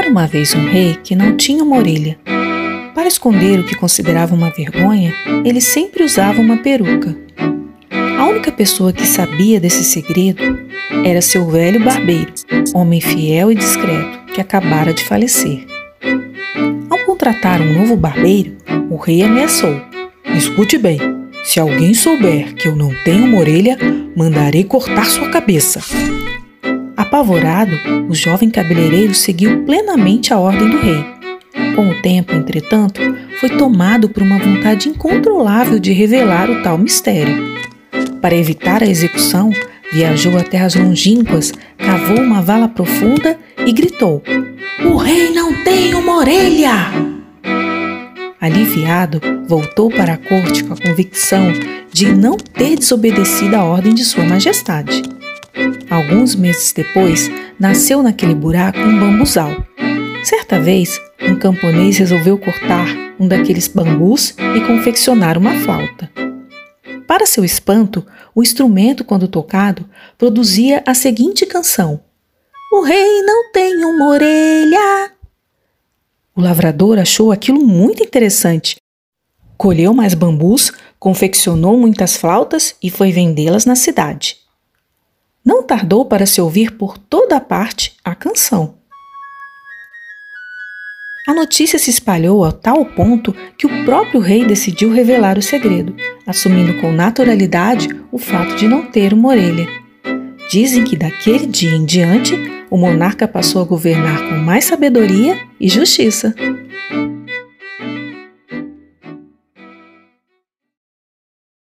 Era uma vez um rei que não tinha uma orelha. Para esconder o que considerava uma vergonha, ele sempre usava uma peruca. A única pessoa que sabia desse segredo era seu velho barbeiro, homem fiel e discreto que acabara de falecer. Ao contratar um novo barbeiro, o rei ameaçou: Escute bem, se alguém souber que eu não tenho uma orelha, mandarei cortar sua cabeça. Apavorado, o jovem cabeleireiro seguiu plenamente a ordem do rei. Com o tempo, entretanto, foi tomado por uma vontade incontrolável de revelar o tal mistério. Para evitar a execução, viajou a terras longínquas, cavou uma vala profunda e gritou: O rei não tem uma orelha! Aliviado, voltou para a corte com a convicção de não ter desobedecido a ordem de Sua Majestade. Alguns meses depois, nasceu naquele buraco um bambuzal. Certa vez, um camponês resolveu cortar um daqueles bambus e confeccionar uma flauta. Para seu espanto, o instrumento, quando tocado, produzia a seguinte canção: O rei não tem uma orelha. O lavrador achou aquilo muito interessante. Colheu mais bambus, confeccionou muitas flautas e foi vendê-las na cidade. Não tardou para se ouvir por toda a parte a canção. A notícia se espalhou a tal ponto que o próprio rei decidiu revelar o segredo, assumindo com naturalidade o fato de não ter uma orelha. Dizem que daquele dia em diante, o monarca passou a governar com mais sabedoria e justiça.